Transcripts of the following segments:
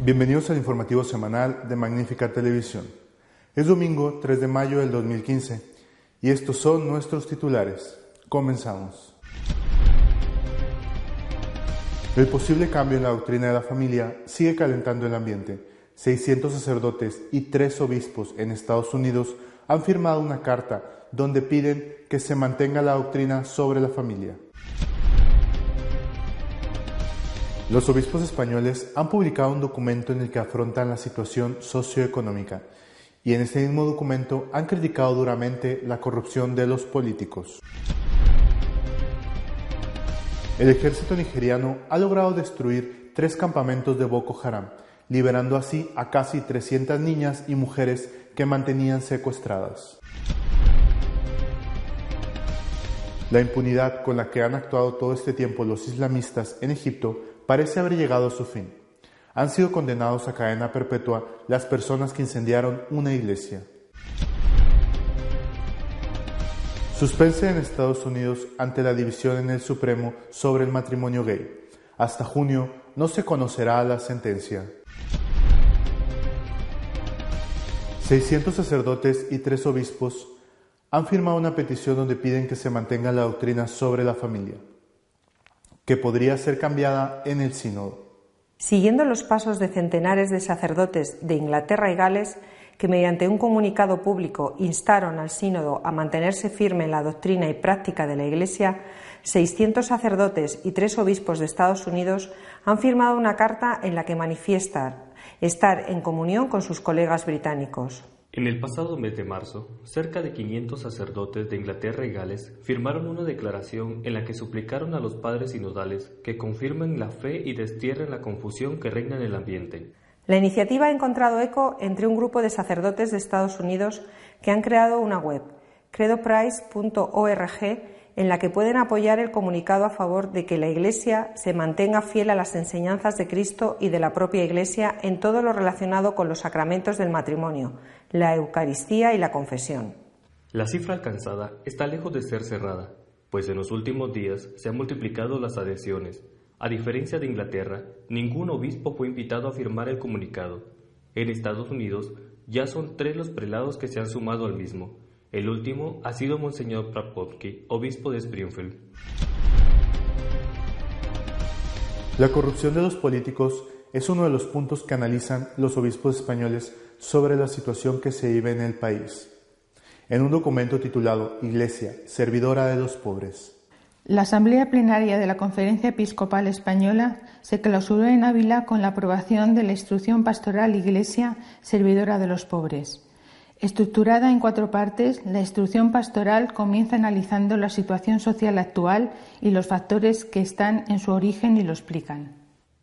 Bienvenidos al informativo semanal de Magnífica Televisión. Es domingo 3 de mayo del 2015 y estos son nuestros titulares. Comenzamos. El posible cambio en la doctrina de la familia sigue calentando el ambiente. 600 sacerdotes y tres obispos en Estados Unidos han firmado una carta donde piden que se mantenga la doctrina sobre la familia. Los obispos españoles han publicado un documento en el que afrontan la situación socioeconómica y en este mismo documento han criticado duramente la corrupción de los políticos. El ejército nigeriano ha logrado destruir tres campamentos de Boko Haram, liberando así a casi 300 niñas y mujeres que mantenían secuestradas. La impunidad con la que han actuado todo este tiempo los islamistas en Egipto parece haber llegado a su fin. Han sido condenados a cadena perpetua las personas que incendiaron una iglesia. Suspense en Estados Unidos ante la división en el Supremo sobre el matrimonio gay. Hasta junio no se conocerá la sentencia. 600 sacerdotes y tres obispos han firmado una petición donde piden que se mantenga la doctrina sobre la familia que podría ser cambiada en el sínodo. Siguiendo los pasos de centenares de sacerdotes de Inglaterra y Gales, que mediante un comunicado público instaron al sínodo a mantenerse firme en la doctrina y práctica de la Iglesia, 600 sacerdotes y tres obispos de Estados Unidos han firmado una carta en la que manifiestan estar en comunión con sus colegas británicos. En el pasado mes de marzo, cerca de 500 sacerdotes de Inglaterra y Gales firmaron una declaración en la que suplicaron a los padres sinodales que confirmen la fe y destierren la confusión que reina en el ambiente. La iniciativa ha encontrado eco entre un grupo de sacerdotes de Estados Unidos que han creado una web, credoprice.org, en la que pueden apoyar el comunicado a favor de que la Iglesia se mantenga fiel a las enseñanzas de Cristo y de la propia Iglesia en todo lo relacionado con los sacramentos del matrimonio, la Eucaristía y la confesión. La cifra alcanzada está lejos de ser cerrada, pues en los últimos días se han multiplicado las adhesiones. A diferencia de Inglaterra, ningún obispo fue invitado a firmar el comunicado. En Estados Unidos ya son tres los prelados que se han sumado al mismo, el último ha sido Monseñor Prapotki, obispo de Springfield. La corrupción de los políticos es uno de los puntos que analizan los obispos españoles sobre la situación que se vive en el país. En un documento titulado Iglesia, servidora de los pobres. La Asamblea Plenaria de la Conferencia Episcopal Española se clausuró en Ávila con la aprobación de la instrucción pastoral Iglesia, servidora de los pobres. Estructurada en cuatro partes, la instrucción pastoral comienza analizando la situación social actual y los factores que están en su origen y lo explican.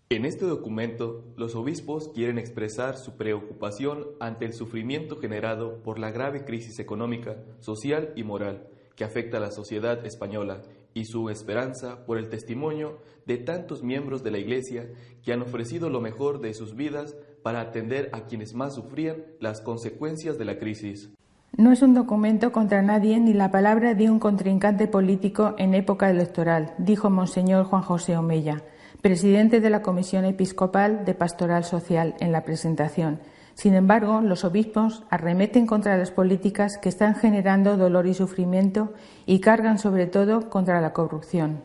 En este documento, los obispos quieren expresar su preocupación ante el sufrimiento generado por la grave crisis económica, social y moral que afecta a la sociedad española y su esperanza por el testimonio de tantos miembros de la Iglesia que han ofrecido lo mejor de sus vidas para atender a quienes más sufrían las consecuencias de la crisis. No es un documento contra nadie ni la palabra de un contrincante político en época electoral, dijo Monseñor Juan José Omella, presidente de la Comisión Episcopal de Pastoral Social, en la presentación. Sin embargo, los obispos arremeten contra las políticas que están generando dolor y sufrimiento y cargan sobre todo contra la corrupción.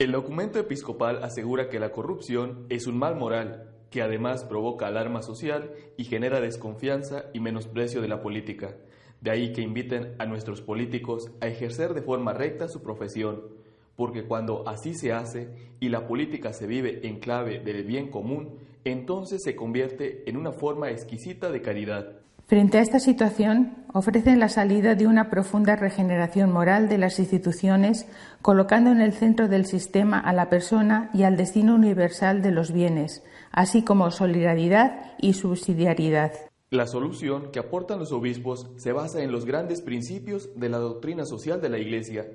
El documento episcopal asegura que la corrupción es un mal moral que además provoca alarma social y genera desconfianza y menosprecio de la política. De ahí que inviten a nuestros políticos a ejercer de forma recta su profesión, porque cuando así se hace y la política se vive en clave del bien común, entonces se convierte en una forma exquisita de caridad. Frente a esta situación, ofrecen la salida de una profunda regeneración moral de las instituciones, colocando en el centro del sistema a la persona y al destino universal de los bienes, así como solidaridad y subsidiariedad. La solución que aportan los obispos se basa en los grandes principios de la doctrina social de la Iglesia,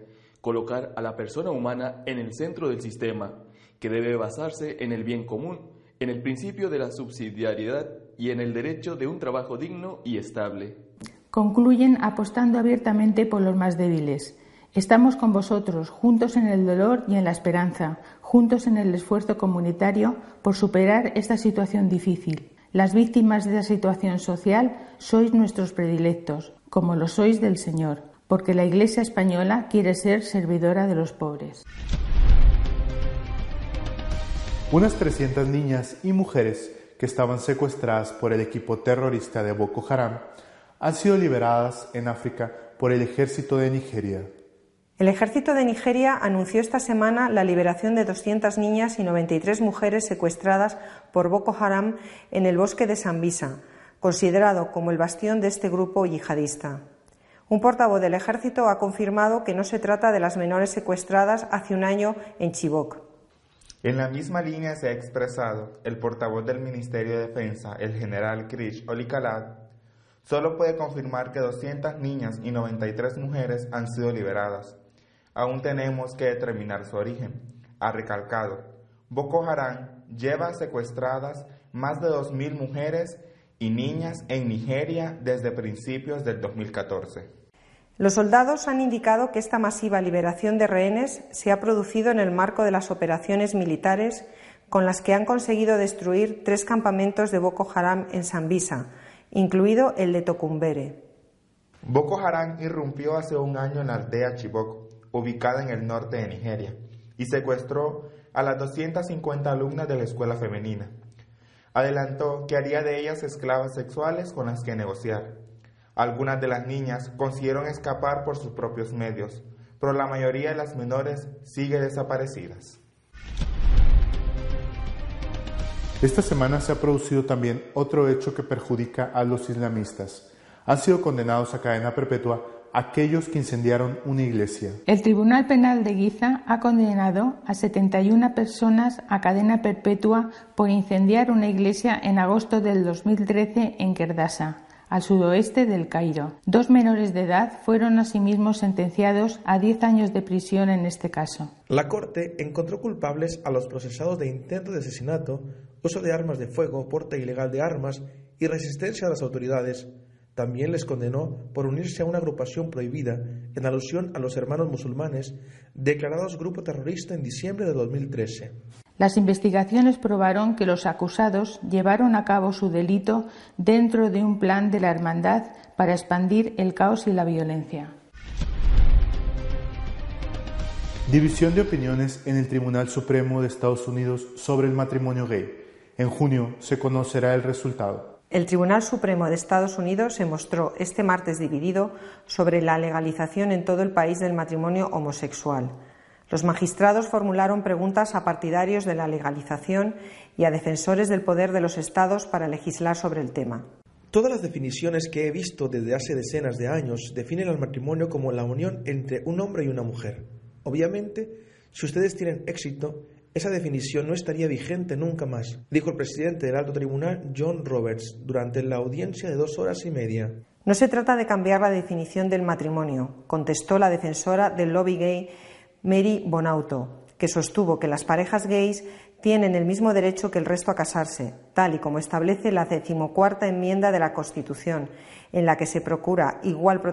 colocar a la persona humana en el centro del sistema, que debe basarse en el bien común, en el principio de la subsidiariedad y en el derecho de un trabajo digno y estable. Concluyen apostando abiertamente por los más débiles. Estamos con vosotros, juntos en el dolor y en la esperanza, juntos en el esfuerzo comunitario por superar esta situación difícil. Las víctimas de esta situación social sois nuestros predilectos, como lo sois del Señor, porque la Iglesia española quiere ser servidora de los pobres. Unas 300 niñas y mujeres que estaban secuestradas por el equipo terrorista de Boko Haram han sido liberadas en África por el ejército de Nigeria. El ejército de Nigeria anunció esta semana la liberación de 200 niñas y 93 mujeres secuestradas por Boko Haram en el bosque de Sambisa, considerado como el bastión de este grupo yihadista. Un portavoz del ejército ha confirmado que no se trata de las menores secuestradas hace un año en Chibok. En la misma línea se ha expresado el portavoz del Ministerio de Defensa, el general Krish Olikalad, solo puede confirmar que 200 niñas y 93 mujeres han sido liberadas. Aún tenemos que determinar su origen. Ha recalcado, Boko Haram lleva secuestradas más de 2.000 mujeres y niñas en Nigeria desde principios del 2014. Los soldados han indicado que esta masiva liberación de rehenes se ha producido en el marco de las operaciones militares con las que han conseguido destruir tres campamentos de Boko Haram en Sambisa, incluido el de Tocumbere. Boko Haram irrumpió hace un año en la aldea Chibok, ubicada en el norte de Nigeria, y secuestró a las 250 alumnas de la escuela femenina. Adelantó que haría de ellas esclavas sexuales con las que negociar. Algunas de las niñas consiguieron escapar por sus propios medios, pero la mayoría de las menores sigue desaparecidas. Esta semana se ha producido también otro hecho que perjudica a los islamistas. Han sido condenados a cadena perpetua aquellos que incendiaron una iglesia. El Tribunal Penal de Guiza ha condenado a 71 personas a cadena perpetua por incendiar una iglesia en agosto del 2013 en Kerdasa al sudoeste del Cairo. Dos menores de edad fueron asimismo sentenciados a 10 años de prisión en este caso. La Corte encontró culpables a los procesados de intento de asesinato, uso de armas de fuego, porte ilegal de armas y resistencia a las autoridades. También les condenó por unirse a una agrupación prohibida en alusión a los hermanos musulmanes declarados grupo terrorista en diciembre de 2013. Las investigaciones probaron que los acusados llevaron a cabo su delito dentro de un plan de la Hermandad para expandir el caos y la violencia. División de opiniones en el Tribunal Supremo de Estados Unidos sobre el matrimonio gay. En junio se conocerá el resultado. El Tribunal Supremo de Estados Unidos se mostró este martes dividido sobre la legalización en todo el país del matrimonio homosexual. Los magistrados formularon preguntas a partidarios de la legalización y a defensores del poder de los Estados para legislar sobre el tema. Todas las definiciones que he visto desde hace decenas de años definen al matrimonio como la unión entre un hombre y una mujer. Obviamente, si ustedes tienen éxito, esa definición no estaría vigente nunca más, dijo el presidente del alto tribunal John Roberts durante la audiencia de dos horas y media. No se trata de cambiar la definición del matrimonio, contestó la defensora del lobby gay Mary Bonauto, que sostuvo que las parejas gays tienen el mismo derecho que el resto a casarse, tal y como establece la decimocuarta enmienda de la Constitución, en la que se procura igual protección